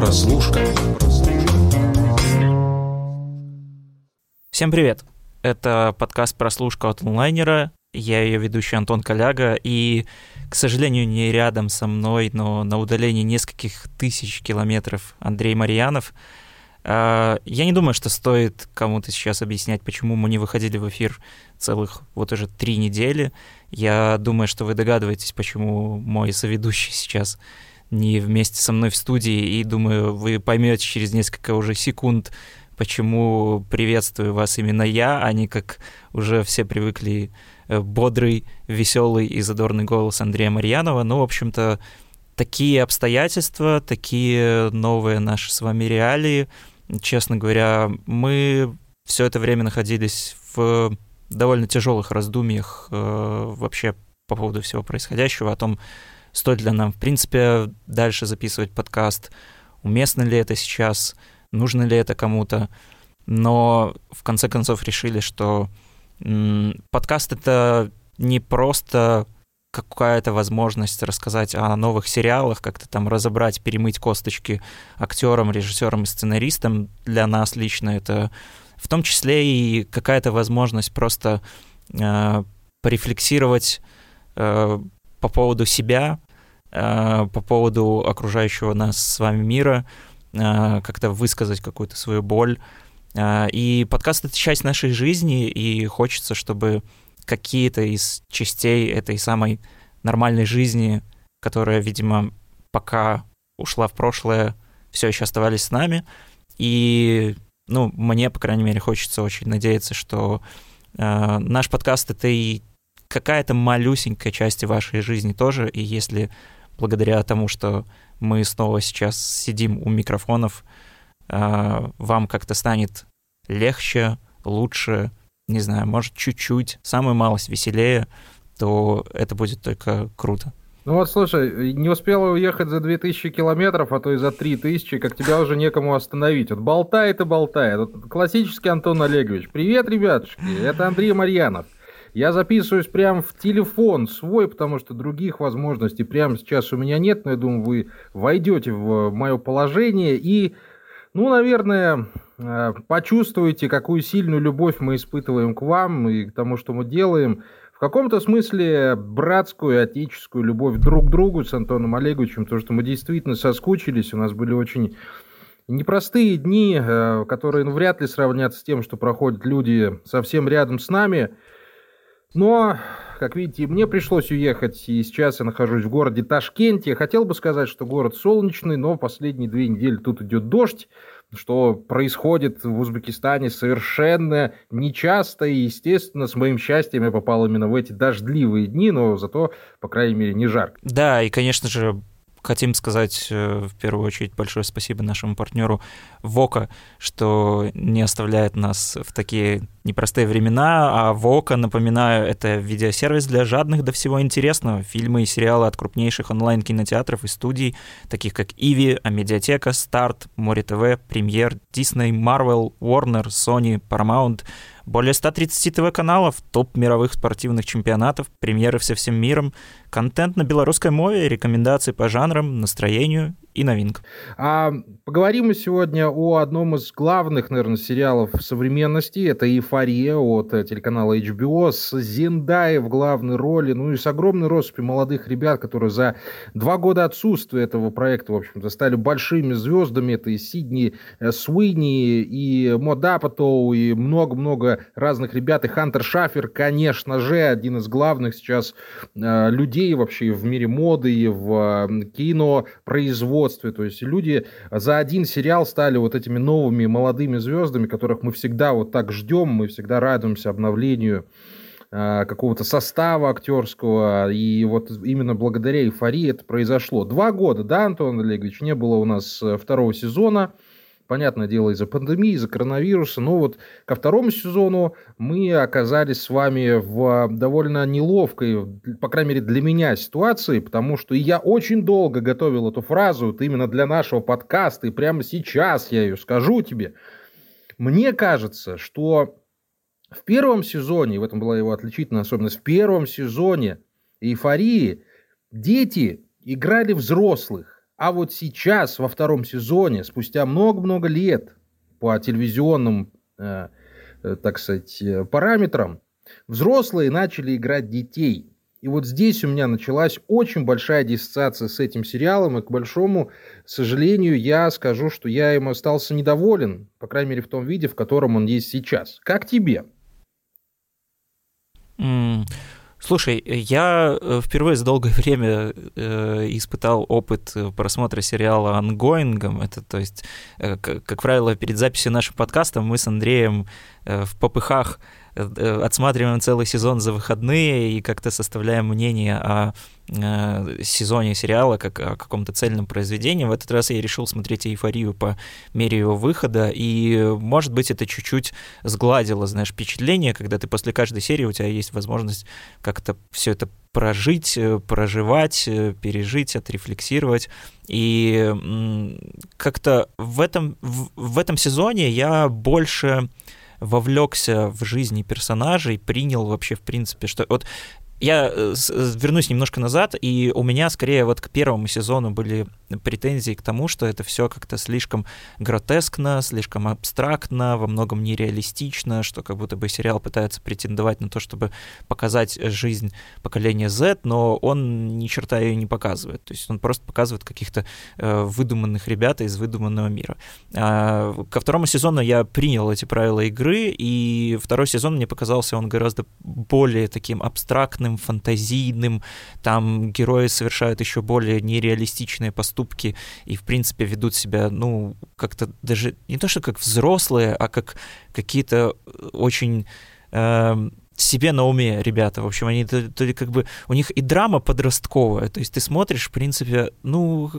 Прослушка. Всем привет! Это подкаст «Прослушка» от онлайнера. Я ее ведущий Антон Коляга, и, к сожалению, не рядом со мной, но на удалении нескольких тысяч километров Андрей Марьянов. А, я не думаю, что стоит кому-то сейчас объяснять, почему мы не выходили в эфир целых вот уже три недели. Я думаю, что вы догадываетесь, почему мой соведущий сейчас не вместе со мной в студии, и думаю, вы поймете через несколько уже секунд, почему приветствую вас именно я, а не как уже все привыкли Э, бодрый, веселый и задорный голос Андрея Марьянова. Ну, в общем-то, такие обстоятельства, такие новые наши с вами реалии. Честно говоря, мы все это время находились в довольно тяжелых раздумьях э, вообще по поводу всего происходящего, о том, стоит ли нам, в принципе, дальше записывать подкаст, уместно ли это сейчас, нужно ли это кому-то. Но в конце концов решили, что Подкаст — это не просто какая-то возможность рассказать о новых сериалах, как-то там разобрать, перемыть косточки актерам, режиссерам и сценаристам. Для нас лично это в том числе и какая-то возможность просто э, порефлексировать э, по поводу себя, э, по поводу окружающего нас с вами мира, э, как-то высказать какую-то свою боль, а, и подкаст — это часть нашей жизни, и хочется, чтобы какие-то из частей этой самой нормальной жизни, которая, видимо, пока ушла в прошлое, все еще оставались с нами. И, ну, мне, по крайней мере, хочется очень надеяться, что э, наш подкаст — это и какая-то малюсенькая часть вашей жизни тоже, и если благодаря тому, что мы снова сейчас сидим у микрофонов, а, вам как-то станет легче, лучше, не знаю, может, чуть-чуть, самую малость веселее, то это будет только круто. Ну вот, слушай, не успела уехать за 2000 километров, а то и за 3000, как тебя уже некому остановить. Вот болтает и болтает. Вот классический Антон Олегович. Привет, ребятушки, это Андрей Марьянов. Я записываюсь прямо в телефон свой, потому что других возможностей прямо сейчас у меня нет, но я думаю, вы войдете в мое положение и ну, наверное, э, почувствуйте, какую сильную любовь мы испытываем к вам и к тому, что мы делаем. В каком-то смысле братскую, отеческую любовь друг к другу с Антоном Олеговичем, потому что мы действительно соскучились, у нас были очень непростые дни, э, которые ну, вряд ли сравнятся с тем, что проходят люди совсем рядом с нами. Но как видите, мне пришлось уехать, и сейчас я нахожусь в городе Ташкенте. Хотел бы сказать, что город солнечный, но последние две недели тут идет дождь, что происходит в Узбекистане совершенно нечасто, и, естественно, с моим счастьем я попал именно в эти дождливые дни, но зато, по крайней мере, не жарко. Да, и, конечно же, хотим сказать э, в первую очередь большое спасибо нашему партнеру Вока, что не оставляет нас в такие непростые времена, а Вока, напоминаю, это видеосервис для жадных до всего интересного. Фильмы и сериалы от крупнейших онлайн-кинотеатров и студий, таких как Иви, Амедиатека, Старт, Море ТВ, Премьер, Дисней, Марвел, Warner, Sony, Paramount — более 130 ТВ-каналов, топ мировых спортивных чемпионатов, премьеры со всем миром, контент на белорусской мове, рекомендации по жанрам, настроению и новинкам. А, поговорим мы сегодня о одном из главных, наверное, сериалов современности. Это «Эйфория» от телеканала HBO с Зендай в главной роли, ну и с огромной россыпью молодых ребят, которые за два года отсутствия этого проекта, в общем-то, стали большими звездами. Это и Сидни э, Суини, и Мод Апатоу, и много-много разных ребят. И Хантер Шафер, конечно же, один из главных сейчас э, людей вообще в мире моды и в э, кино, производстве. То есть люди за один сериал стали вот этими новыми молодыми звездами, которых мы всегда вот так ждем, мы всегда радуемся обновлению э, какого-то состава актерского, и вот именно благодаря эйфории это произошло. Два года, да, Антон Олегович, не было у нас э, второго сезона, понятное дело, из-за пандемии, из-за коронавируса. Но вот ко второму сезону мы оказались с вами в довольно неловкой, по крайней мере для меня, ситуации, потому что я очень долго готовил эту фразу вот именно для нашего подкаста, и прямо сейчас я ее скажу тебе. Мне кажется, что в первом сезоне, в этом была его отличительная особенность, в первом сезоне «Эйфории» дети играли взрослых А вот сейчас, во втором сезоне, спустя много-много лет, по телевизионным, э, э, так сказать, э, параметрам, взрослые начали играть детей. И вот здесь у меня началась очень большая диссоциация с этим сериалом, и, к большому сожалению, я скажу, что я им остался недоволен, по крайней мере, в том виде, в котором он есть сейчас. Как тебе? Mm. Слушай, я э, впервые за долгое время э, испытал опыт просмотра сериала ongoing ом. Это, то есть, э, как, как правило, перед записью нашего подкаста мы с Андреем э, впопыхах Э, отсматриваем целый сезон за выходные и как-то составляем мнение о э, сезоне сериала как о каком-то цельном произведении. В этот раз я решил смотреть «Эйфорию» по мере его выхода, и, может быть, это чуть-чуть сгладило, знаешь, впечатление, когда ты после каждой серии у тебя есть возможность как-то все это прожить, э, проживать, пережить, отрефлексировать. И как-то в этом, в, в этом сезоне я больше вовлекся в жизни персонажей, принял вообще, в принципе, что... Вот я э, вернусь немножко назад, и у меня скорее вот к первому сезону были претензии к тому, что это все как-то слишком гротескно, слишком абстрактно, во многом нереалистично, что как будто бы сериал пытается претендовать на то, чтобы показать жизнь поколения Z, но он ни черта ее не показывает. То есть он просто показывает каких-то э, выдуманных ребят из выдуманного мира. А, ко второму сезону я принял эти правила игры, и второй сезон мне показался он гораздо более таким абстрактным, нереальным, фантазийным, там герои совершают еще более нереалистичные поступки и, в принципе, ведут себя, ну, как-то даже не то, что как взрослые, а как какие-то очень э, себе на уме ребята. В общем, они то, то как бы у них и драма подростковая. То есть ты смотришь, в принципе, ну,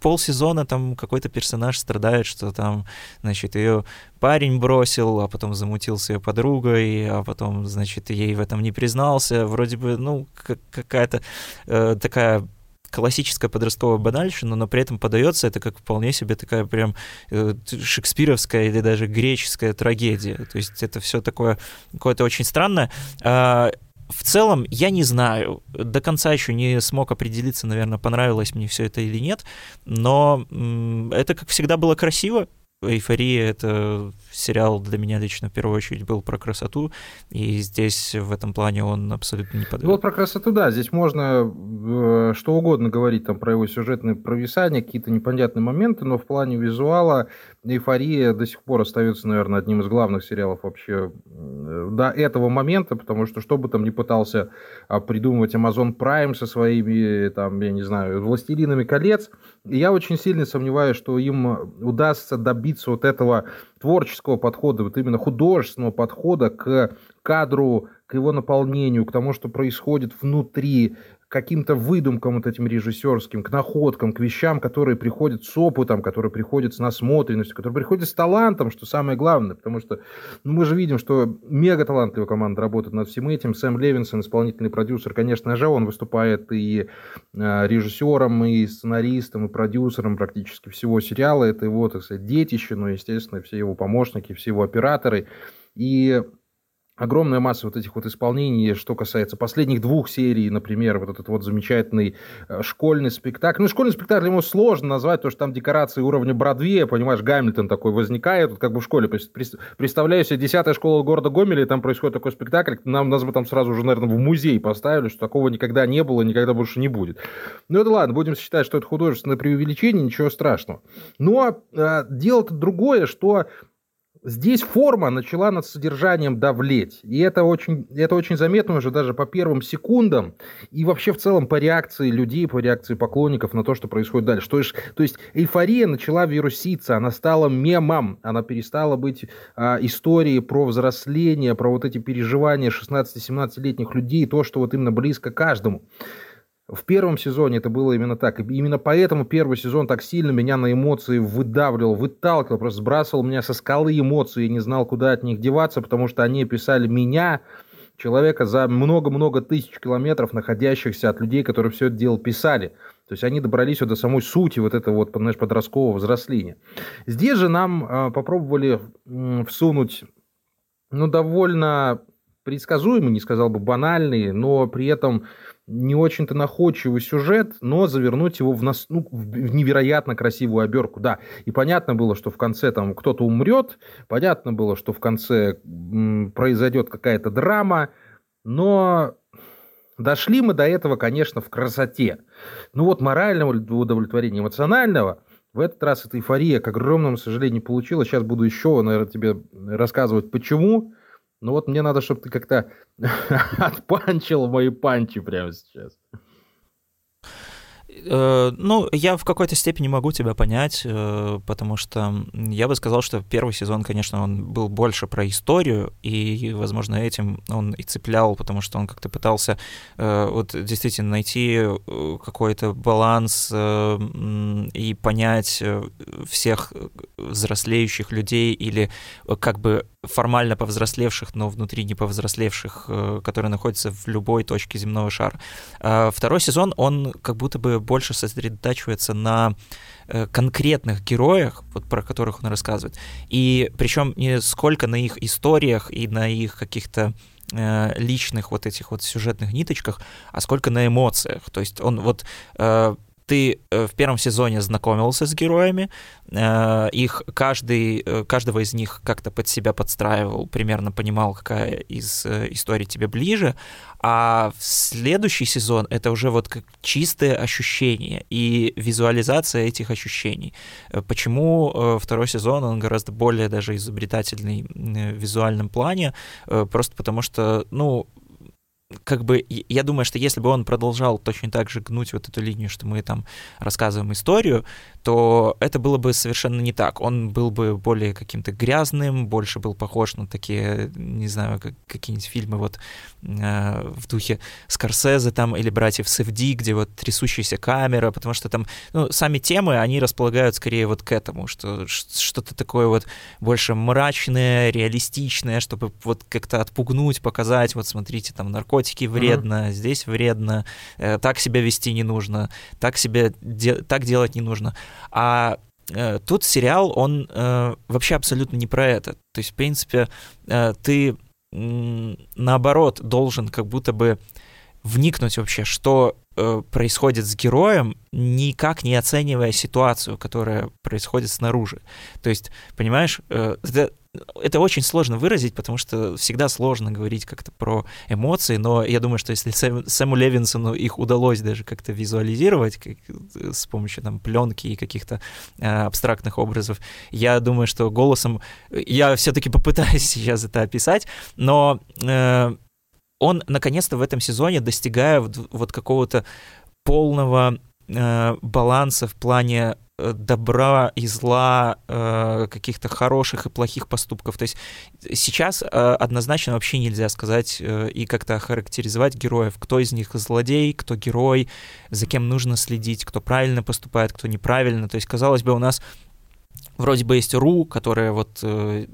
полсезона там какой-то персонаж страдает, что там, значит, ее парень бросил, а потом замутил с ее подругой, а потом, значит, ей в этом не признался. Вроде бы, ну, какая-то э, такая классическая подростковая банальщина, но при этом подается это как вполне себе такая прям э, шекспировская или даже греческая трагедия. То есть это все такое какое-то очень странное. А, в целом, я не знаю, до конца еще не смог определиться, наверное, понравилось мне все это или нет, но это, как всегда, было красиво, Эйфория — это сериал для меня лично в первую очередь был про красоту, и здесь в этом плане он абсолютно не подвел. Вот про красоту, да, здесь можно э, что угодно говорить там про его сюжетные провисания, какие-то непонятные моменты, но в плане визуала Эйфория до сих пор остается, наверное, одним из главных сериалов вообще до этого момента, потому что что бы там ни пытался а, придумывать Amazon Prime со своими, там, я не знаю, «Властелинами колец», я очень сильно сомневаюсь, что им удастся добиться вот этого творческого подхода, вот именно художественного подхода к кадру, к его наполнению, к тому, что происходит внутри, каким-то выдумкам вот этим режиссерским, к находкам, к вещам, которые приходят с опытом, которые приходят с насмотренностью, которые приходят с талантом, что самое главное, потому что ну, мы же видим, что мега талантливая команда работает над всем этим. Сэм Левинсон, исполнительный продюсер, конечно же, он выступает и э, режиссером, и сценаристом, и продюсером практически всего сериала. Это его, так сказать, детище, но, естественно, все его помощники, все его операторы. И огромная масса вот этих вот исполнений, что касается последних двух серий, например, вот этот вот замечательный э, школьный спектакль. Ну, школьный спектакль ему сложно назвать, потому что там декорации уровня Бродвея, понимаешь, Гамильтон такой возникает, вот как бы в школе. Представляю себе, десятая школа города Гомеля, и там происходит такой спектакль, нам нас бы там сразу уже, наверное, в музей поставили, что такого никогда не было, никогда больше не будет. Ну, это ладно, будем считать, что это художественное преувеличение, ничего страшного. Ну, а, а дело-то другое, что Здесь форма начала над содержанием давлеть. И это очень, это очень заметно уже даже по первым секундам. И вообще в целом по реакции людей, по реакции поклонников на то, что происходит дальше. То есть, то есть эйфория начала вируситься, она стала мемом. Она перестала быть а, историей про взросление, про вот эти переживания 16-17-летних людей, то, что вот именно близко каждому. В первом сезоне это было именно так. И именно поэтому первый сезон так сильно меня на эмоции выдавливал, выталкивал, просто сбрасывал меня со скалы эмоций и не знал, куда от них деваться, потому что они писали меня, человека за много-много тысяч километров, находящихся от людей, которые все это дело писали. То есть они добрались вот до самой сути вот этого вот, знаешь, подросткового взросления. Здесь же нам э, попробовали э, всунуть, ну, довольно предсказуемый, не сказал бы банальный, но при этом не очень-то находчивый сюжет, но завернуть его в, нас, ну, в невероятно красивую оберку, да. И понятно было, что в конце там кто-то умрет, понятно было, что в конце м, произойдет какая-то драма, но дошли мы до этого, конечно, в красоте. Ну вот морального удовлетворения, эмоционального, в этот раз эта эйфория, к огромному сожалению, не получилась. Сейчас буду еще, наверное, тебе рассказывать, почему. Ну вот мне надо, чтобы ты как-то отпанчил мои панчи прямо сейчас. Э, ну, я в какой-то степени могу тебя понять, э, потому что я бы сказал, что первый сезон, конечно, он был больше про историю, и, возможно, этим он и цеплял, потому что он как-то пытался э, вот действительно найти какой-то баланс и понять всех взрослеющих людей или как бы формально повзрослевших, но внутри не повзрослевших, э, которые находятся в любой точке земного шара. А второй сезон, он как будто бы больше сосредотачивается на э, конкретных героях, вот про которых он рассказывает. И причем не сколько на их историях и на их каких-то э, личных вот этих вот сюжетных ниточках, а сколько на эмоциях. То есть он вот ты э, в первом сезоне знакомился с героями, э, их каждый, э, каждого из них как-то под себя подстраивал, примерно понимал, какая из историй тебе ближе, а в следующий сезон это уже вот как чистые ощущения и визуализация этих ощущений. Почему второй сезон, он гораздо более даже изобретательный в визуальном плане, просто потому что, ну, как бы, я думаю, что если бы он продолжал точно так же гнуть вот эту линию, что мы там рассказываем историю, то это было бы совершенно не так. Он был бы более каким-то грязным, больше был похож на такие, не знаю, как, какие-нибудь фильмы вот в духе Скорсезе там или «Братьев Севди», где вот трясущаяся камера, потому что там, ну, сами темы, они располагают скорее вот к этому, что что-то такое вот больше мрачное, реалистичное, чтобы вот как-то отпугнуть, показать, вот смотрите, там наркотики вредно, mm-hmm. здесь вредно, э, так себя вести не нужно, так себя де- так делать не нужно. А э, тут сериал, он э, вообще абсолютно не про это. То есть, в принципе, э, ты э, наоборот должен как будто бы вникнуть вообще, что э, происходит с героем, никак не оценивая ситуацию, которая происходит снаружи. То есть, понимаешь, э, это, очень сложно выразить, потому что всегда сложно говорить как-то про эмоции, но я думаю, что если Сэм, Сэму Левинсону их удалось даже как-то визуализировать как, э, с помощью там пленки и каких-то э, абстрактных образов, я думаю, что голосом я все-таки попытаюсь сейчас это описать, но э, он наконец-то в этом сезоне достигает вот какого-то полного э, баланса в плане э, добра и зла, э, каких-то хороших и плохих поступков. То есть сейчас э, однозначно вообще нельзя сказать э, и как-то охарактеризовать героев, кто из них злодей, кто герой, за кем нужно следить, кто правильно поступает, кто неправильно. То есть, казалось бы, у нас вроде бы есть Ру, которая вот э,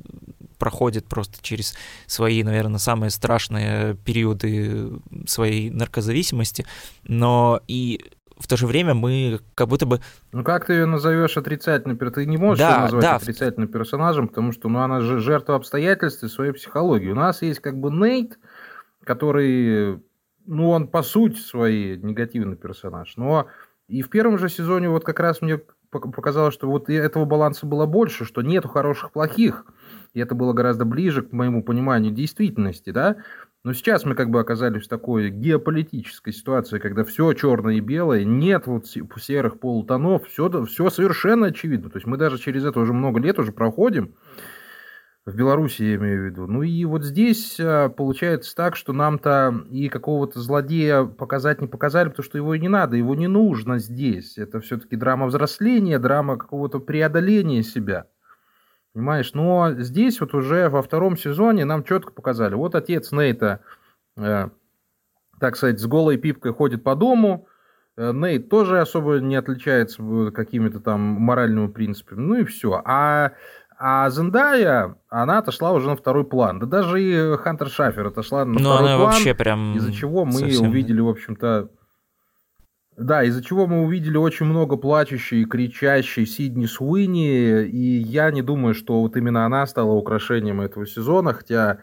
проходит просто через свои, наверное, самые страшные периоды своей наркозависимости, но и в то же время мы как будто бы... Ну как ты ее назовешь отрицательной Ты не можешь да, ее назвать да. отрицательным персонажем, потому что ну, она же жертва обстоятельств и своей психологии. У нас есть как бы Нейт, который, ну он по сути своей негативный персонаж, но и в первом же сезоне вот как раз мне показалось, что вот этого баланса было больше, что нету хороших плохих, и это было гораздо ближе к моему пониманию действительности, да. Но сейчас мы как бы оказались в такой геополитической ситуации, когда все черное и белое, нет вот серых полутонов, все, все совершенно очевидно. То есть мы даже через это уже много лет уже проходим, в Беларуси я имею в виду. Ну и вот здесь а, получается так, что нам-то и какого-то злодея показать не показали, потому что его и не надо, его не нужно здесь. Это все-таки драма взросления, драма какого-то преодоления себя. Понимаешь? Но здесь вот уже во втором сезоне нам четко показали. Вот отец Нейта, э, так сказать, с голой пипкой ходит по дому. Э, Нейт тоже особо не отличается э, какими-то там моральными принципами. Ну и все. А, а Зендая, она отошла уже на второй план. Да даже и Хантер Шафер отошла на Но ну, второй она план. вообще прям из-за чего мы совсем... увидели, в общем-то, да, из-за чего мы увидели очень много плачущей и кричащей Сидни Суини, и я не думаю, что вот именно она стала украшением этого сезона, хотя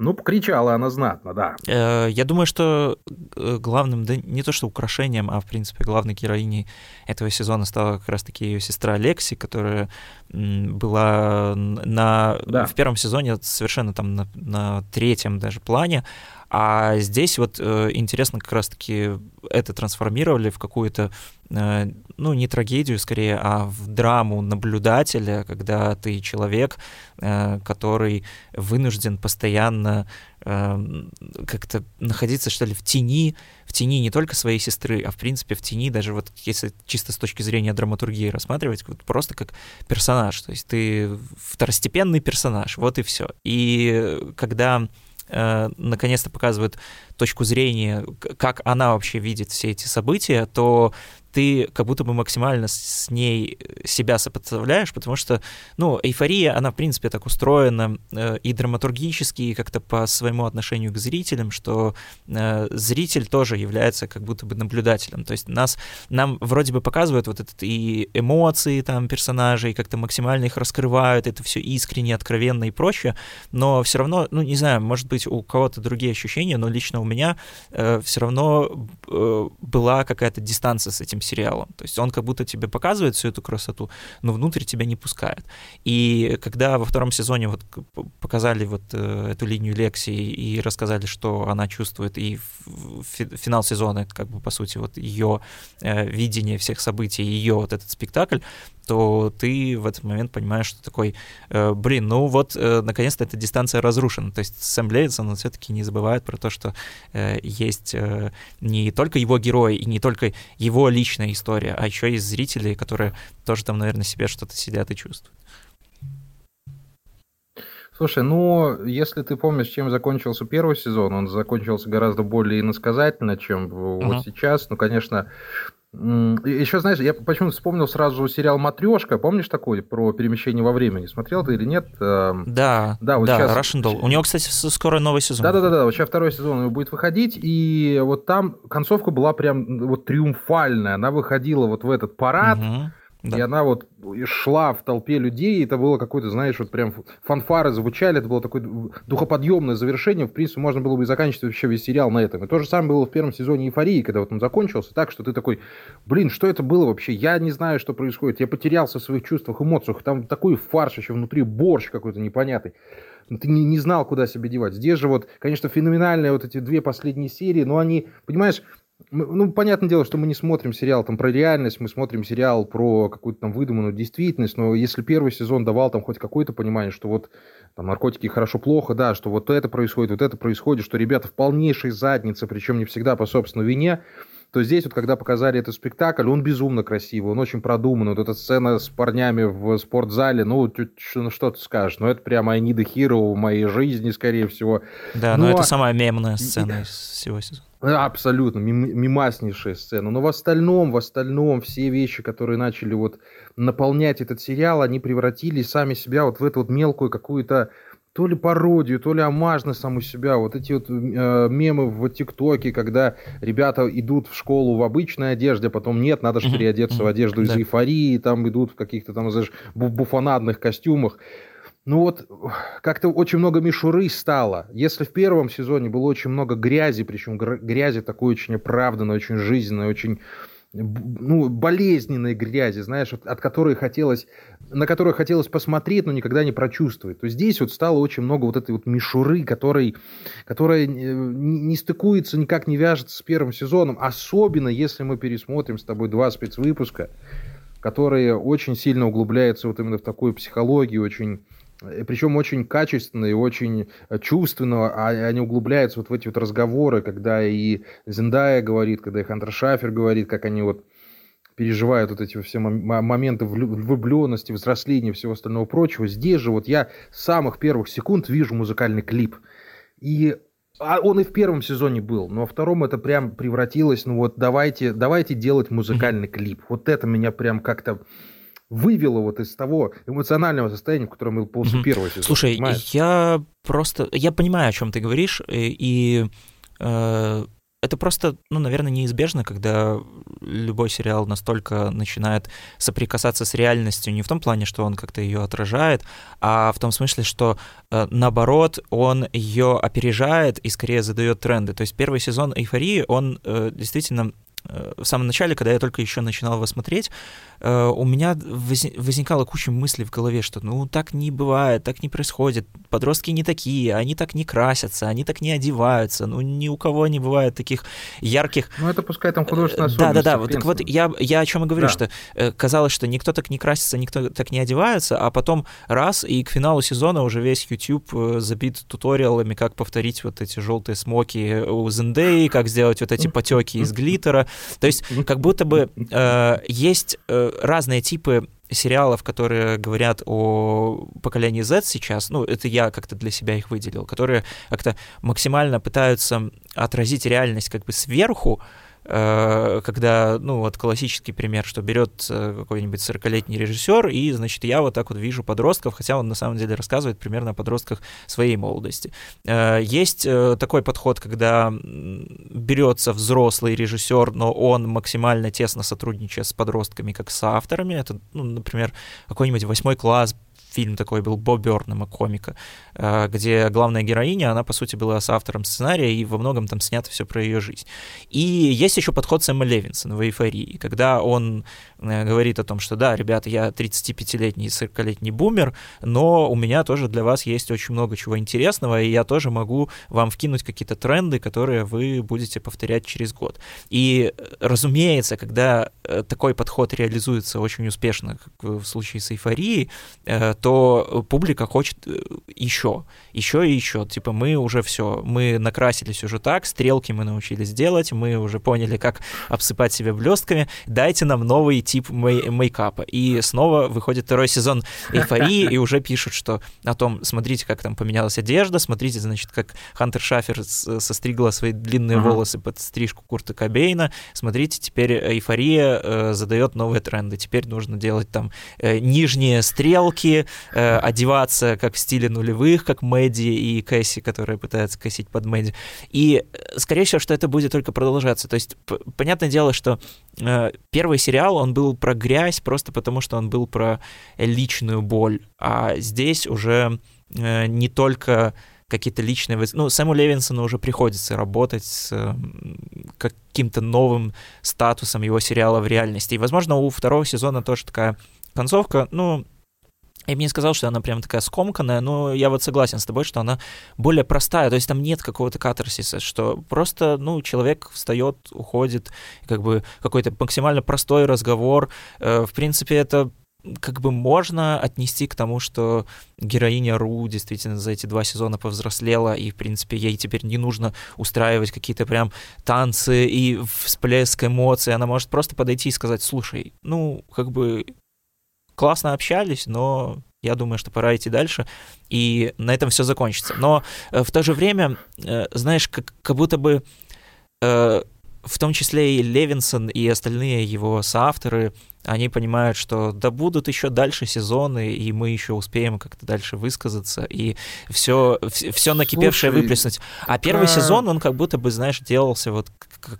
Ну, покричала она знатно, да. Э, я думаю, что э, главным, да не то что украшением, а в принципе главной героиней этого сезона стала как раз-таки ее сестра Лекси, которая была на, да. в первом сезоне совершенно там на, на третьем даже плане, а здесь вот э, интересно как раз-таки это трансформировали в какую-то, э, ну, не трагедию скорее, а в драму наблюдателя, когда ты человек, э, который вынужден постоянно как-то находиться, что ли, в тени, в тени не только своей сестры, а в принципе в тени, даже вот если чисто с точки зрения драматургии рассматривать, вот просто как персонаж, то есть ты второстепенный персонаж, вот и все. И когда э, наконец-то показывают точку зрения, как она вообще видит все эти события, то ты как будто бы максимально с ней себя сопоставляешь, потому что, ну, эйфория, она, в принципе, так устроена э, и драматургически, и как-то по своему отношению к зрителям, что э, зритель тоже является как будто бы наблюдателем. То есть нас, нам вроде бы показывают вот это и эмоции там персонажей, как-то максимально их раскрывают, это все искренне, откровенно и прочее, но все равно, ну, не знаю, может быть, у кого-то другие ощущения, но лично у меня э, все равно э, была какая-то дистанция с этим этим сериалом. То есть он как будто тебе показывает всю эту красоту, но внутрь тебя не пускает. И когда во втором сезоне вот показали вот э, эту линию Лекси и рассказали, что она чувствует, и финал сезона, как бы по сути вот ее э, видение всех событий, ее вот этот спектакль, то ты в этот момент понимаешь, что такой, э, блин, ну вот, э, наконец-то эта дистанция разрушена. То есть Сэм Лейдсон, он все-таки не забывает про то, что э, есть не только его герой и не только его личная история, а еще есть зрители, которые тоже там, наверное, себе что-то сидят и чувствуют. Слушай, ну, если ты помнишь, чем закончился первый сезон, он закончился гораздо более иносказательно, чем uh-huh. вот сейчас. Ну, конечно, еще, знаешь, я почему-то вспомнил сразу сериал «Матрешка». Помнишь такой про перемещение во времени? Смотрел ты или нет? Эм, да, да, вот да сейчас... Russian Doll. У него, кстати, скоро новый сезон. Да-да-да, вот сейчас второй сезон будет выходить, и вот там концовка была прям вот триумфальная. Она выходила вот в этот парад, угу да. И она вот шла в толпе людей, и это было какое-то, знаешь, вот прям фанфары звучали, это было такое духоподъемное завершение. В принципе, можно было бы заканчивать вообще весь сериал на этом. И то же самое было в первом сезоне «Эйфории», когда вот он закончился так, что ты такой, блин, что это было вообще? Я не знаю, что происходит. Я потерялся в своих чувствах, эмоциях. Там такой фарш еще внутри, борщ какой-то непонятный ты не, не знал, куда себя девать. Здесь же вот, конечно, феноменальные вот эти две последние серии, но они, понимаешь, ну, понятное дело, что мы не смотрим сериал там про реальность, мы смотрим сериал про какую-то там выдуманную действительность, но если первый сезон давал там хоть какое-то понимание, что вот там наркотики хорошо-плохо, да, что вот это происходит, вот это происходит, что ребята в полнейшей заднице, причем не всегда по собственной вине, то здесь вот, когда показали этот спектакль, он безумно красивый, он очень продуман. Вот эта сцена с парнями в спортзале, ну, ну что ты скажешь, ну, это прямо I need a hero в моей жизни, скорее всего. Да, но, но это самая мемная сцена из всего сезона. Абсолютно, мимаснейшая сцена. Но в остальном, в остальном, все вещи, которые начали вот наполнять этот сериал, они превратили сами себя вот в эту вот мелкую какую-то то ли пародию, то ли омаж на саму себя. Вот эти вот э, мемы в ТикТоке, когда ребята идут в школу в обычной одежде, а потом нет, надо же переодеться в одежду из эйфории, там идут в каких-то там, знаешь, буфонадных костюмах. Ну вот, как-то очень много мишуры стало. Если в первом сезоне было очень много грязи, причем грязи такой очень оправданной, очень жизненной, очень ну, болезненной грязи, знаешь, от которой хотелось, на которую хотелось посмотреть, но никогда не прочувствовать, то здесь вот стало очень много вот этой вот мишуры, которой, которая э, не стыкуется, никак не вяжется с первым сезоном, особенно если мы пересмотрим с тобой два спецвыпуска, которые очень сильно углубляются вот именно в такую психологию, очень причем очень качественно и очень э, чувственно, а они углубляются вот в эти вот разговоры, когда и Зендая говорит, когда и Хантер Шафер говорит, как они вот переживают вот эти все моменты влюбленности, взросления и всего остального прочего. Здесь же вот я с самых первых секунд вижу музыкальный клип. И а он и в первом сезоне был, но во втором это прям превратилось, ну вот давайте, давайте делать музыкальный клип. Вот это меня прям как-то вывело вот из того эмоционального состояния, в котором был после mm-hmm. первого сезона. Слушай, понимаешь? я просто... Я понимаю, о чем ты говоришь, и... и э, это просто, ну, наверное, неизбежно, когда любой сериал настолько начинает соприкасаться с реальностью, не в том плане, что он как-то ее отражает, а в том смысле, что э, наоборот, он ее опережает и скорее задает тренды. То есть первый сезон эйфории, он э, действительно э, в самом начале, когда я только еще начинал его смотреть, Э, у меня возникала куча мыслей в голове, что ну так не бывает, так не происходит, подростки не такие, они так не красятся, они так не одеваются, ну ни у кого не бывает таких ярких... Ну это пускай там художественная Да, да, да, вот, так вот я, я о чем и говорю, да. что э, казалось, что никто так не красится, никто так не одевается, а потом раз, и к финалу сезона уже весь YouTube э, забит туториалами, как повторить вот эти желтые смоки у Зендеи, как сделать вот эти потеки из глиттера, то есть как будто бы э, есть... Э, разные типы сериалов, которые говорят о поколении Z сейчас, ну, это я как-то для себя их выделил, которые как-то максимально пытаются отразить реальность как бы сверху, когда, ну, вот классический пример, что берет э, какой-нибудь 40-летний режиссер, и, значит, я вот так вот вижу подростков, хотя он на самом деле рассказывает примерно о подростках своей молодости. Э, есть такой подход, когда берется взрослый режиссер, но он максимально тесно сотрудничает с подростками, как с авторами. Это, ну, например, какой-нибудь восьмой класс фильм такой был Боб Бёрнема, комика, э, где главная героиня, она, по сути, была с автором сценария, и во многом там снято все про ее жизнь. И есть еще подход Сэма Левинсона в «Эйфории», когда он э, говорит о том, что да, ребята, я 35-летний, 40-летний бумер, но у меня тоже для вас есть очень много чего интересного, и я тоже могу вам вкинуть какие-то тренды, которые вы будете повторять через год. И, разумеется, когда э, такой подход реализуется очень успешно, как в случае с «Эйфорией», то публика хочет еще, э, еще и еще. Типа мы уже все, мы накрасились уже так, стрелки мы научились делать, мы уже поняли, как обсыпать себя блестками, дайте нам новый тип мей- мейкапа. И снова выходит второй сезон эйфории, и уже пишут, что о том, смотрите, как там поменялась одежда, смотрите, значит, как Хантер Шафер состригла свои длинные волосы под стрижку Курта Кобейна, смотрите, теперь эйфория э, задает новые тренды, теперь нужно делать там э, нижние стрелки, э, одеваться как в стиле нулевых, как Мэдди и Кэсси, которая пытается косить под Мэдди. И, э, скорее всего, что это будет только продолжаться. То есть, понятное дело, что э, первый сериал, он был про грязь просто потому, что он был про личную боль, а здесь уже э, не только какие-то личные... Ну, Сэму Левинсону уже приходится работать с каким-то новым статусом его сериала в реальности. И, возможно, у второго сезона тоже такая концовка, ну, я бы не сказал, что она прям такая скомканная, но я вот согласен с тобой, что она более простая, то есть там нет какого-то катарсиса, что просто, ну, человек встает, уходит, как бы какой-то максимально простой разговор. Э, в принципе, это как бы можно отнести к тому, что героиня Ру действительно за эти два сезона повзрослела, и, в принципе, ей теперь не нужно устраивать какие-то прям танцы и всплеск эмоций. Она может просто подойти и сказать, слушай, ну, как бы классно общались, но я думаю, что пора идти дальше, и на этом все закончится. Но э, в то же время, э, знаешь, как, как будто бы э, в том числе и Левинсон, и остальные его соавторы, они понимают, что да будут еще дальше сезоны, и мы еще успеем как-то дальше высказаться, и все, все накипевшее Слушай, выплеснуть. А первый сезон, он как будто бы, знаешь, делался вот как,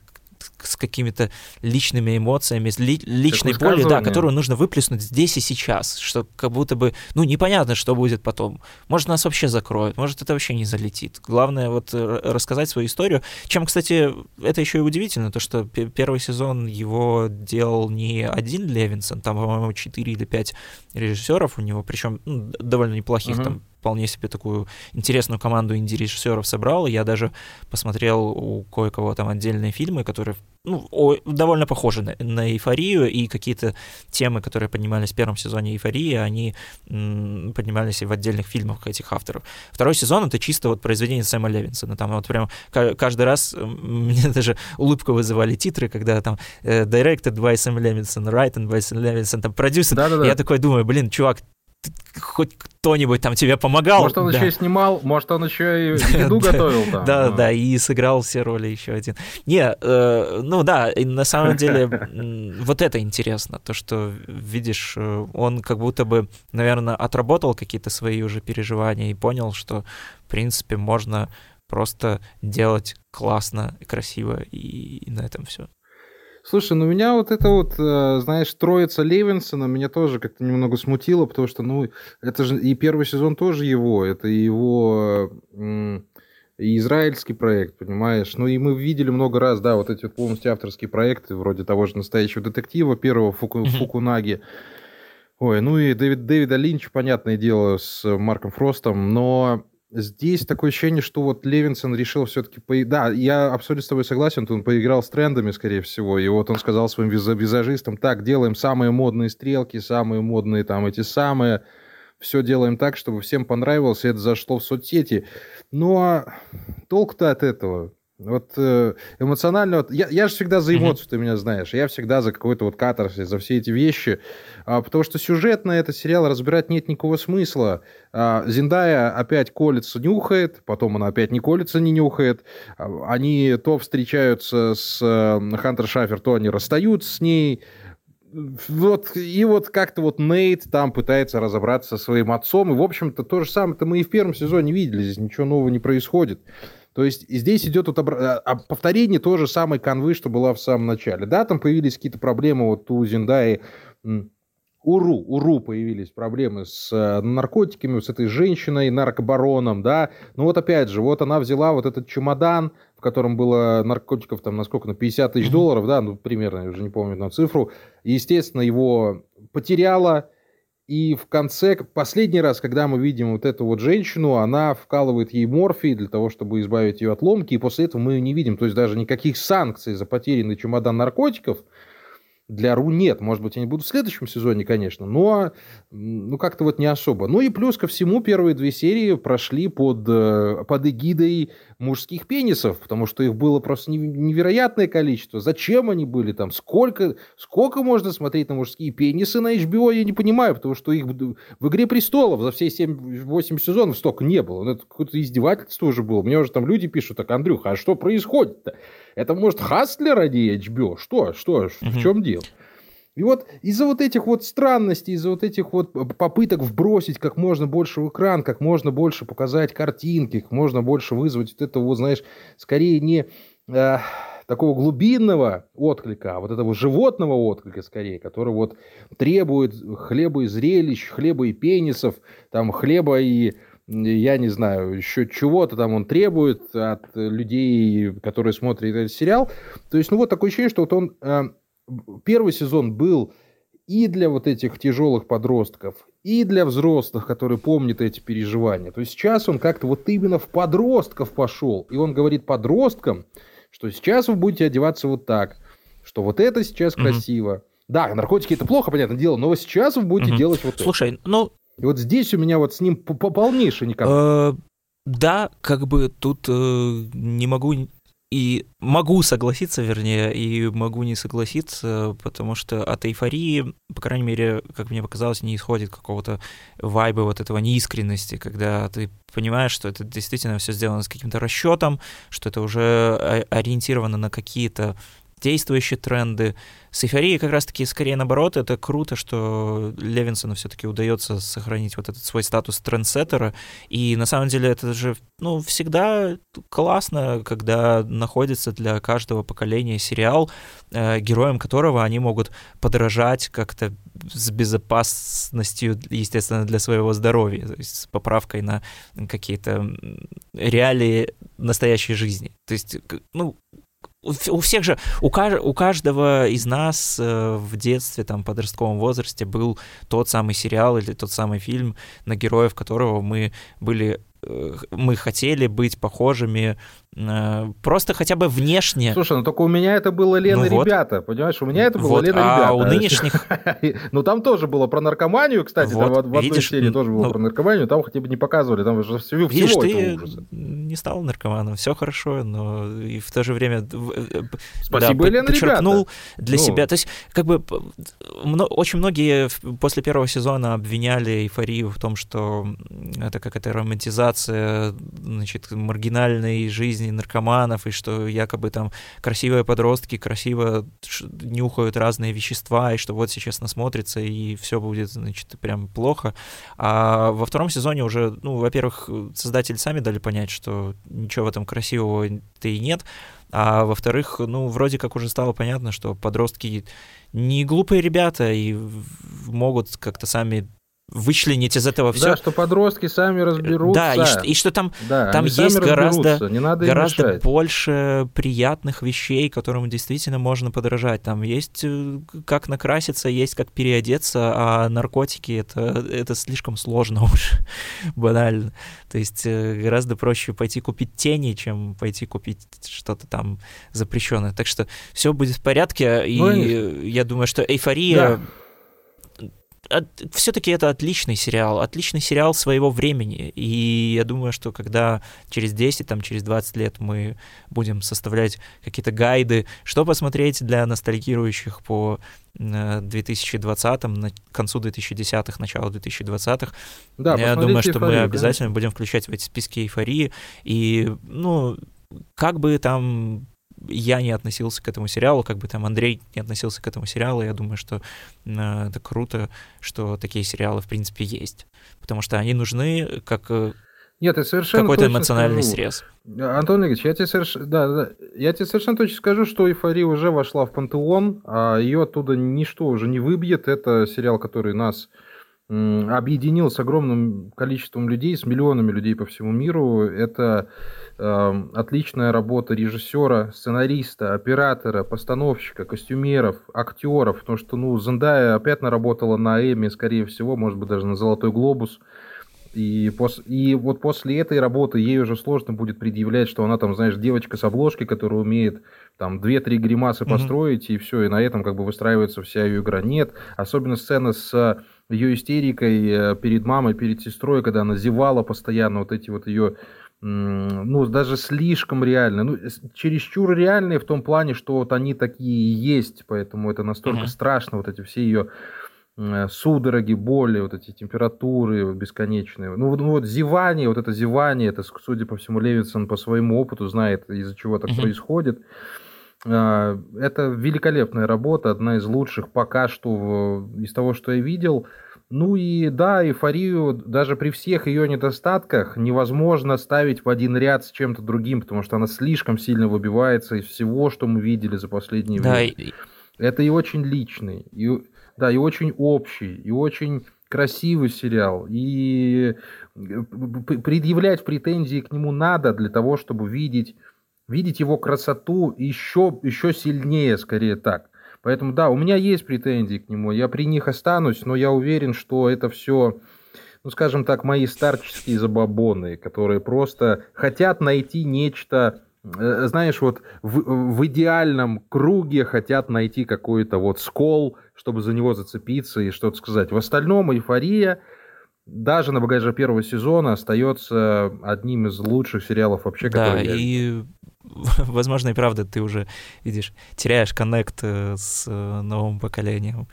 с какими-то личными эмоциями, с ли, личной болью, да, которую нужно выплеснуть здесь и сейчас, что как будто бы, ну, непонятно, что будет потом. Может, нас вообще закроют, может, это вообще не залетит. Главное вот э, рассказать свою историю. Чем, кстати, это еще и удивительно, то, что первый сезон его делал не один Левинсон, там, по-моему, 4 или 5 режиссеров у него, причем ну, довольно неплохих, uh-huh. там вполне себе такую интересную команду инди-режиссеров собрал. Я даже посмотрел у кое-кого там отдельные фильмы, которые ну, о, довольно похожи на, на эйфорию, и какие-то темы, которые поднимались в первом сезоне эйфории, они м, поднимались и в отдельных фильмах этих авторов. Второй сезон это чисто вот произведение Сэма Левинсона. Там вот прям каждый раз мне даже улыбку вызывали титры, когда там э, directed by Sam Levinson, written by Sam Levinson, там продюсер. Я такой думаю, блин, чувак, хоть кто-нибудь там тебе помогал. Может, он да. еще и снимал, может, он еще и еду готовил там. Да, да, и сыграл все роли еще один. Не, э, ну да, на самом деле вот это интересно, то, что, видишь, э, он как будто бы, наверное, отработал какие-то свои уже переживания и понял, что, в принципе, можно просто делать классно, красиво, и, и на этом все. Слушай, ну меня вот это вот, э, знаешь, троица Левинсона меня тоже как-то немного смутило, потому что, ну, это же и первый сезон тоже его, это его израильский проект, понимаешь? Ну и мы видели много раз, да, вот эти вот полностью авторские проекты, вроде того же «Настоящего детектива», первого Фуку, Фукунаги. Ой, ну и Дэвид, Дэвида Линч, понятное дело, с Марком Фростом, но здесь такое ощущение, что вот Левинсон решил все-таки... По... Да, я абсолютно с тобой согласен, он поиграл с трендами, скорее всего, и вот он сказал своим визажистам, так, делаем самые модные стрелки, самые модные там эти самые, все делаем так, чтобы всем понравилось, и это зашло в соцсети. Но толк-то от этого. Вот э, эмоционально, вот, я, я же всегда за эмоцию, mm-hmm. ты меня знаешь, я всегда за какой-то вот катарсис, за все эти вещи, а, потому что сюжетно этот сериал разбирать нет никакого смысла. А, Зиндая опять колется, нюхает, потом она опять не колется, не нюхает, а, они то встречаются с э, Хантер Шафер, то они расстаются с ней, вот, и вот как-то вот Нейт там пытается разобраться со своим отцом. И, в общем-то, то же самое-то мы и в первом сезоне видели. Здесь ничего нового не происходит. То есть здесь идет вот обра... А, повторение той же самой канвы, что была в самом начале. Да, там появились какие-то проблемы вот у Зиндаи. Уру, Уру появились проблемы с э, наркотиками, с этой женщиной, наркобароном, да. Ну вот опять же, вот она взяла вот этот чемодан, в котором было наркотиков там, насколько, на 50 тысяч долларов, да, ну примерно, я уже не помню на цифру. И, естественно, его потеряла, и в конце, последний раз, когда мы видим вот эту вот женщину, она вкалывает ей морфий для того, чтобы избавить ее от ломки, и после этого мы ее не видим. То есть даже никаких санкций за потерянный чемодан наркотиков – для РУ нет. Может быть, они будут в следующем сезоне, конечно, но ну, как-то вот не особо. Ну и плюс ко всему первые две серии прошли под, э, под эгидой мужских пенисов, потому что их было просто невероятное количество. Зачем они были там? Сколько, сколько можно смотреть на мужские пенисы на HBO, я не понимаю, потому что их в «Игре престолов» за все 7-8 сезонов столько не было. Ну, это какое-то издевательство уже было. Мне уже там люди пишут, так, Андрюха, а что происходит-то? Это, может, Хаслер ради HBO? Что? Что? Угу. В чем дело? И вот из-за вот этих вот странностей, из-за вот этих вот попыток вбросить как можно больше в экран, как можно больше показать картинки, как можно больше вызвать вот этого, вот, знаешь, скорее не э, такого глубинного отклика, а вот этого животного отклика скорее, который вот требует хлеба и зрелищ, хлеба и пенисов, там хлеба и я не знаю, еще чего-то там он требует от людей, которые смотрят этот сериал. То есть, ну вот такое ощущение, что вот он... Э, первый сезон был и для вот этих тяжелых подростков, и для взрослых, которые помнят эти переживания. То есть сейчас он как-то вот именно в подростков пошел. И он говорит подросткам, что сейчас вы будете одеваться вот так, что вот это сейчас mm-hmm. красиво. Да, наркотики это плохо, понятное дело, но сейчас вы будете mm-hmm. делать вот Слушай, это. Слушай, ну и вот здесь у меня вот с ним полнейший никак. Э, да, как бы тут э, не могу и могу согласиться, вернее, и могу не согласиться, потому что от эйфории, по крайней мере, как мне показалось, не исходит какого-то вайба вот этого неискренности, когда ты понимаешь, что это действительно все сделано с каким-то расчетом, что это уже ориентировано на какие-то действующие тренды. С эйфорией как раз-таки скорее наоборот, это круто, что Левинсону все-таки удается сохранить вот этот свой статус трендсеттера, и на самом деле это же, ну, всегда классно, когда находится для каждого поколения сериал, э, героям которого они могут подражать как-то с безопасностью, естественно, для своего здоровья, то есть с поправкой на какие-то реалии настоящей жизни. То есть, ну, у всех же, у, у каждого из нас э, в детстве, там, подростковом возрасте был тот самый сериал или тот самый фильм, на героев которого мы были Э, мы хотели быть похожими просто хотя бы внешне. Слушай, ну только у меня это было Лена ну, ребята, вот. понимаешь? У меня это было вот, Лена а ребята. А у нынешних... ну там тоже было про наркоманию, кстати, вот, там, в одной видишь, серии тоже было ну... про наркоманию, там хотя бы не показывали, там уже всего, видишь, всего ты ужаса. не стал наркоманом, все хорошо, но и в то же время э, Спасибо, да, Лена, подчеркнул ребята. для ну... себя. То есть как бы очень многие после первого сезона обвиняли эйфорию в том, что это как это романтизация значит, маргинальной жизни жизни наркоманов, и что якобы там красивые подростки красиво нюхают разные вещества, и что вот сейчас насмотрится, и все будет, значит, прям плохо. А во втором сезоне уже, ну, во-первых, создатели сами дали понять, что ничего в этом красивого-то и нет, а во-вторых, ну, вроде как уже стало понятно, что подростки не глупые ребята и могут как-то сами вычленить из этого все. Да, что подростки сами разберутся. Да, и, что, и что там, да, там есть гораздо, не надо гораздо больше приятных вещей, которым действительно можно подражать. Там есть э, как накраситься, есть как переодеться, а наркотики это, это слишком сложно уже, банально. То есть э, гораздо проще пойти купить тени, чем пойти купить что-то там запрещенное. Так что все будет в порядке, и ну, я думаю, что эйфория... Да все-таки это отличный сериал, отличный сериал своего времени. И я думаю, что когда через 10, там, через 20 лет мы будем составлять какие-то гайды, что посмотреть для ностальгирующих по 2020-м, на концу 2010-х, начало 2020-х. Да, я думаю, что мы обязательно конечно. будем включать в эти списки эйфории. И, ну, как бы там я не относился к этому сериалу, как бы там Андрей не относился к этому сериалу, я думаю, что э, это круто, что такие сериалы, в принципе, есть. Потому что они нужны как э, нет, ты совершенно какой-то эмоциональный скажу. срез. Антон Игоревич, я тебе, соверш... да, да, я тебе совершенно точно скажу, что «Эйфория» уже вошла в пантеон, а ее оттуда ничто уже не выбьет. Это сериал, который нас объединил с огромным количеством людей, с миллионами людей по всему миру. Это отличная работа режиссера, сценариста, оператора, постановщика, костюмеров, актеров. Потому что, ну, Зендая опять наработала на Эми, скорее всего, может быть, даже на Золотой Глобус. И, пос... и вот после этой работы ей уже сложно будет предъявлять, что она там, знаешь, девочка с обложки, которая умеет там 2-3 гримасы mm-hmm. построить, и все, и на этом как бы выстраивается вся ее игра. Нет, особенно сцена с ее истерикой э, перед мамой, перед сестрой, когда она зевала постоянно, вот эти вот ее ну, даже слишком реальные, ну, чересчур реальные в том плане, что вот они такие и есть, поэтому это настолько uh-huh. страшно, вот эти все ее э, судороги, боли, вот эти температуры бесконечные. Ну, вот, ну, вот зевание, вот это зевание, это, судя по всему, Левинсон по своему опыту знает, из-за чего так uh-huh. происходит. А, это великолепная работа, одна из лучших пока что из того, что я видел. Ну и да, эйфорию даже при всех ее недостатках невозможно ставить в один ряд с чем-то другим, потому что она слишком сильно выбивается из всего, что мы видели за последние да, время. И... Это и очень личный, и, да, и очень общий, и очень красивый сериал. И э, предъявлять претензии к нему надо для того, чтобы видеть видеть его красоту еще, еще сильнее, скорее так. Поэтому да, у меня есть претензии к нему, я при них останусь, но я уверен, что это все, ну скажем так, мои старческие забабоны, которые просто хотят найти нечто, э, знаешь, вот в, в идеальном круге хотят найти какой-то вот скол, чтобы за него зацепиться и что-то сказать. В остальном эйфория даже на багаже первого сезона остается одним из лучших сериалов вообще, да, которые я... и возможно, и правда, ты уже, видишь, теряешь коннект э, с э, новым поколением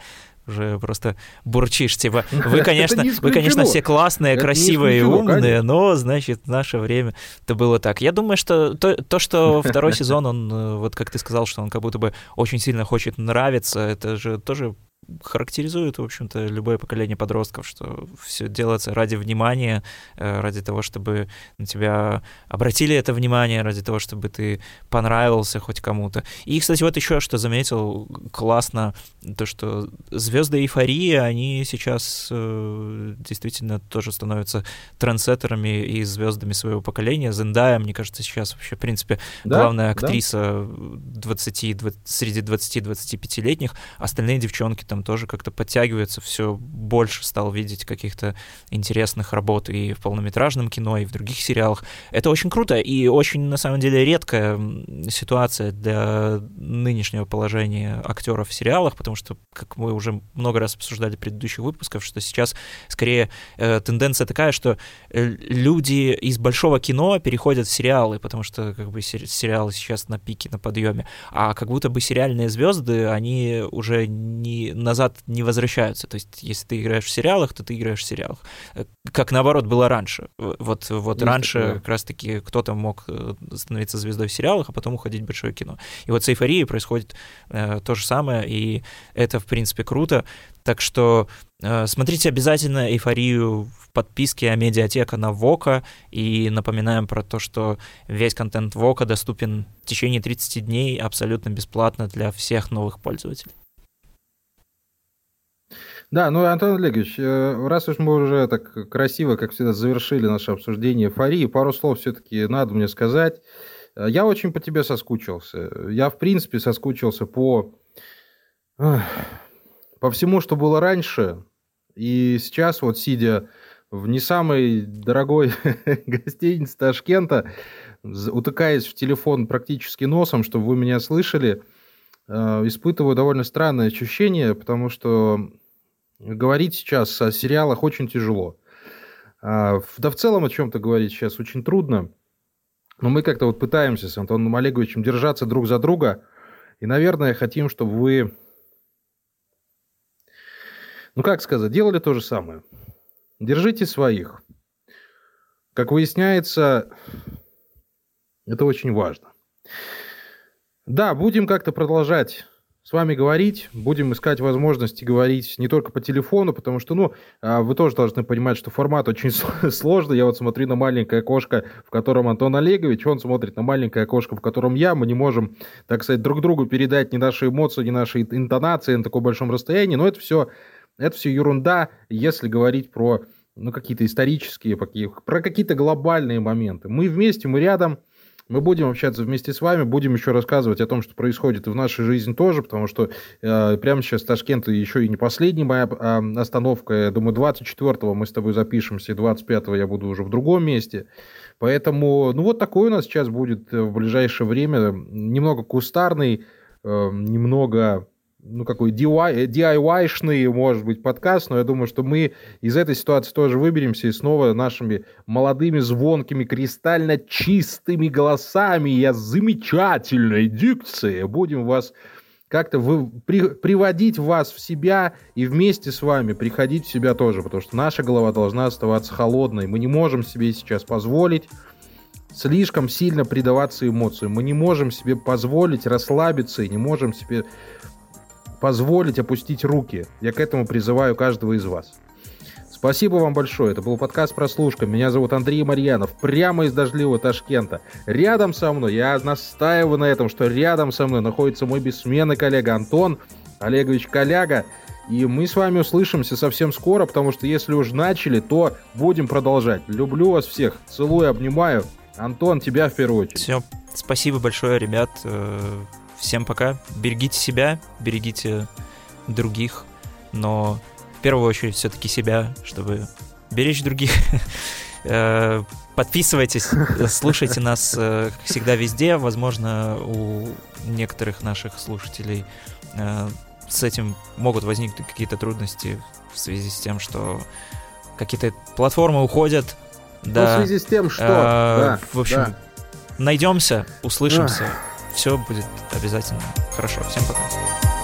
уже просто бурчишь, типа, вы, конечно, вы, конечно, все классные, это красивые и умные, конечно. но, значит, в наше время это было так. Я думаю, что то, то, что второй сезон, он, э, вот как ты сказал, что он как будто бы очень сильно хочет нравиться, это же тоже характеризует, в общем-то, любое поколение подростков, что все делается ради внимания, э, ради того, чтобы на тебя обратили это внимание, ради того, чтобы ты понравился хоть кому-то. И, кстати, вот еще что заметил, классно, то, что звезды эйфории, они сейчас э, действительно тоже становятся трендсеттерами и звездами своего поколения. Зендая, мне кажется, сейчас вообще, в принципе, да? главная актриса да? 20, 20, среди 20-25-летних. Остальные девчонки там там тоже как-то подтягивается, все больше стал видеть каких-то интересных работ и в полнометражном кино, и в других сериалах. Это очень круто и очень, на самом деле, редкая ситуация для нынешнего положения актеров в сериалах, потому что, как мы уже много раз обсуждали в предыдущих выпусках, что сейчас скорее э, тенденция такая, что э, люди из большого кино переходят в сериалы, потому что как бы сериалы сейчас на пике, на подъеме, а как будто бы сериальные звезды, они уже не назад не возвращаются. То есть, если ты играешь в сериалах, то ты играешь в сериалах. Э, как наоборот было раньше. Вот, вот раньше такое. как раз-таки кто-то мог э, становиться звездой в сериалах, а потом уходить в большое кино. И вот с эйфорией происходит э, то же самое, и это, в принципе, круто. Так что э, смотрите обязательно эйфорию в подписке о медиатека на Вока. И напоминаем про то, что весь контент Вока доступен в течение 30 дней абсолютно бесплатно для всех новых пользователей. Да, ну, Антон Олегович, э, раз уж мы уже так красиво, как всегда, завершили наше обсуждение эйфории, пару слов все-таки надо мне сказать. Э, я очень по тебе соскучился. Я, в принципе, соскучился по по всему, что было раньше, и сейчас вот сидя в не самой дорогой гостинице Ташкента, утыкаясь в телефон практически носом, чтобы вы меня слышали, э, испытываю довольно странное ощущение, потому что говорить сейчас о сериалах очень тяжело. А, да в целом о чем-то говорить сейчас очень трудно. Но мы как-то вот пытаемся с Антоном Олеговичем держаться друг за друга. И, наверное, хотим, чтобы вы ну как сказать, делали то же самое. Держите своих. Как выясняется, это очень важно. Да, будем как-то продолжать с вами говорить, будем искать возможности говорить не только по телефону, потому что, ну, а, вы тоже должны понимать, что формат очень сложный. Я вот смотрю на маленькое окошко, в котором Антон Олегович, он смотрит на маленькое окошко, в котором я. Мы не можем, так сказать, друг другу передать ни наши эмоции, ни наши интонации на таком большом расстоянии, но это все это все ерунда, если говорить про ну, какие-то исторические, про какие-то глобальные моменты. Мы вместе, мы рядом, мы будем общаться вместе с вами, будем еще рассказывать о том, что происходит и в нашей жизни тоже, потому что э, прямо сейчас Ташкент еще и не последняя моя э, остановка. Я думаю, 24-го мы с тобой запишемся, и 25-го я буду уже в другом месте. Поэтому, ну вот такой у нас сейчас будет в ближайшее время. Немного кустарный, э, немного ну, какой DIY-шный, может быть, подкаст, но я думаю, что мы из этой ситуации тоже выберемся и снова нашими молодыми, звонкими, кристально чистыми голосами и замечательной дикцией будем вас как-то вы, при, приводить вас в себя и вместе с вами приходить в себя тоже, потому что наша голова должна оставаться холодной. Мы не можем себе сейчас позволить слишком сильно предаваться эмоциям. Мы не можем себе позволить расслабиться и не можем себе позволить опустить руки. Я к этому призываю каждого из вас. Спасибо вам большое. Это был подкаст «Прослушка». Меня зовут Андрей Марьянов. Прямо из дождливого Ташкента. Рядом со мной, я настаиваю на этом, что рядом со мной находится мой бессменный коллега Антон Олегович Коляга. И мы с вами услышимся совсем скоро, потому что если уж начали, то будем продолжать. Люблю вас всех. Целую, обнимаю. Антон, тебя в первую очередь. Все. Спасибо большое, ребят. Э, Всем пока. Берегите себя, берегите других, но в первую очередь все-таки себя, чтобы беречь других. Э, подписывайтесь, слушайте нас, э, как всегда, везде. Возможно, у некоторых наших слушателей э, с этим могут возникнуть какие-то трудности в связи с тем, что какие-то платформы уходят. Да. в связи с тем, что... да, в общем, да. найдемся, услышимся. Ах все будет обязательно хорошо. Всем пока.